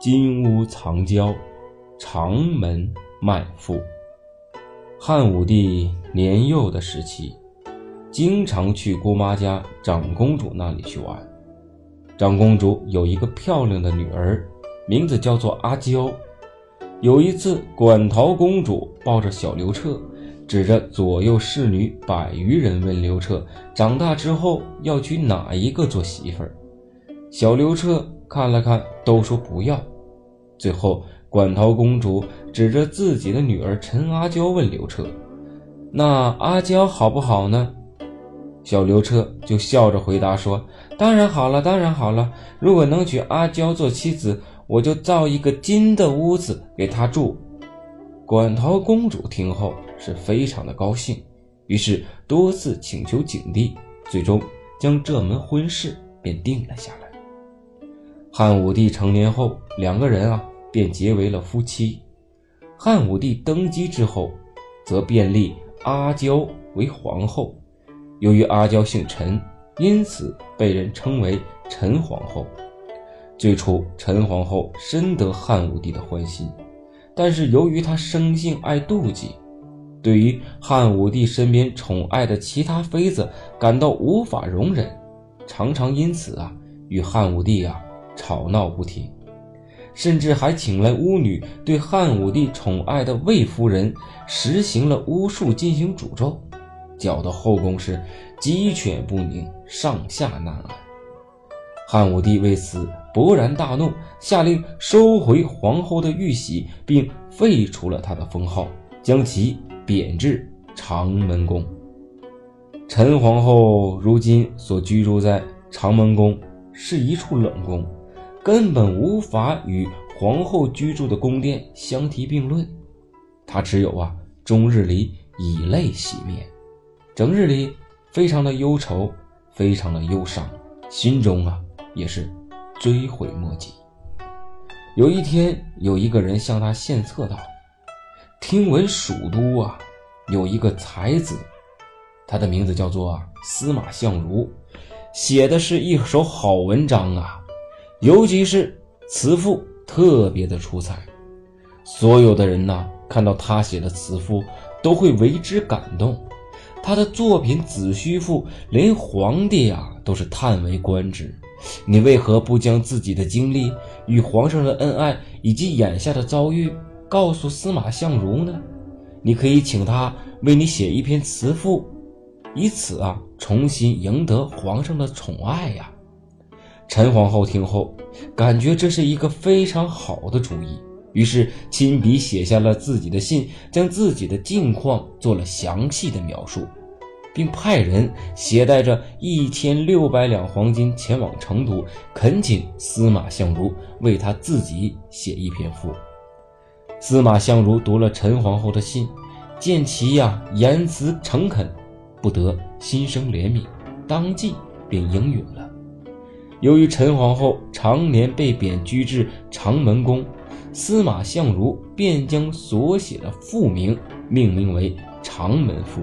金屋藏娇，长门卖妇。汉武帝年幼的时期，经常去姑妈家长公主那里去玩。长公主有一个漂亮的女儿，名字叫做阿娇。有一次，馆陶公主抱着小刘彻。指着左右侍女百余人问刘彻：“长大之后要娶哪一个做媳妇儿？”小刘彻看了看，都说不要。最后，馆陶公主指着自己的女儿陈阿娇问刘彻：“那阿娇好不好呢？”小刘彻就笑着回答说：“当然好了，当然好了。如果能娶阿娇做妻子，我就造一个金的屋子给她住。”馆陶公主听后是非常的高兴，于是多次请求景帝，最终将这门婚事便定了下来。汉武帝成年后，两个人啊便结为了夫妻。汉武帝登基之后，则便立阿娇为皇后。由于阿娇姓陈，因此被人称为陈皇后。最初，陈皇后深得汉武帝的欢心。但是由于她生性爱妒忌，对于汉武帝身边宠爱的其他妃子感到无法容忍，常常因此啊与汉武帝啊吵闹不停，甚至还请来巫女对汉武帝宠爱的魏夫人实行了巫术进行诅咒，搅得后宫是鸡犬不宁，上下难安。汉武帝为此。勃然大怒，下令收回皇后的玉玺，并废除了她的封号，将其贬至长门宫。陈皇后如今所居住在长门宫是一处冷宫，根本无法与皇后居住的宫殿相提并论。他只有啊，终日里以泪洗面，整日里非常的忧愁，非常的忧伤，心中啊也是。追悔莫及。有一天，有一个人向他献策道：“听闻蜀都啊，有一个才子，他的名字叫做司马相如，写的是一首好文章啊，尤其是词赋特别的出彩。所有的人呐，看到他写的词赋，都会为之感动。他的作品《子虚赋》，连皇帝啊都是叹为观止。”你为何不将自己的经历与皇上的恩爱以及眼下的遭遇告诉司马相如呢？你可以请他为你写一篇词赋，以此啊重新赢得皇上的宠爱呀。陈皇后听后，感觉这是一个非常好的主意，于是亲笔写下了自己的信，将自己的境况做了详细的描述。并派人携带着一千六百两黄金前往成都，恳请司马相如为他自己写一篇赋。司马相如读了陈皇后的信，见其呀言辞诚恳，不得心生怜悯，当即便应允了。由于陈皇后常年被贬居至长门宫，司马相如便将所写的赋名命名为《长门赋》。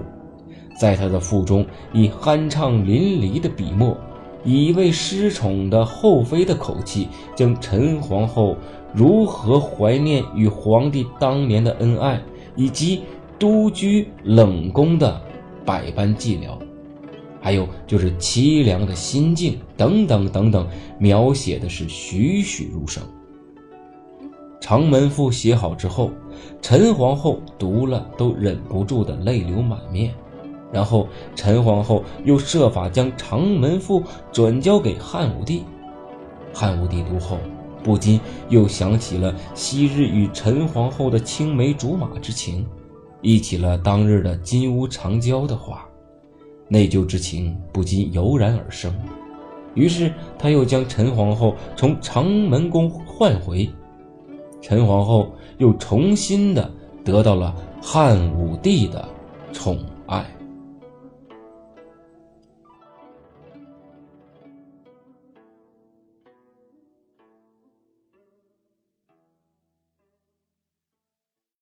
在他的腹中，以酣畅淋漓的笔墨，以一位失宠的后妃的口气，将陈皇后如何怀念与皇帝当年的恩爱，以及独居冷宫的百般寂寥，还有就是凄凉的心境等等等等，描写的是栩栩如生。长门赋写好之后，陈皇后读了都忍不住的泪流满面。然后，陈皇后又设法将长门赋转交给汉武帝。汉武帝读后，不禁又想起了昔日与陈皇后的青梅竹马之情，忆起了当日的金屋藏娇的话，内疚之情不禁油然而生。于是，他又将陈皇后从长门宫唤回，陈皇后又重新的得到了汉武帝的宠。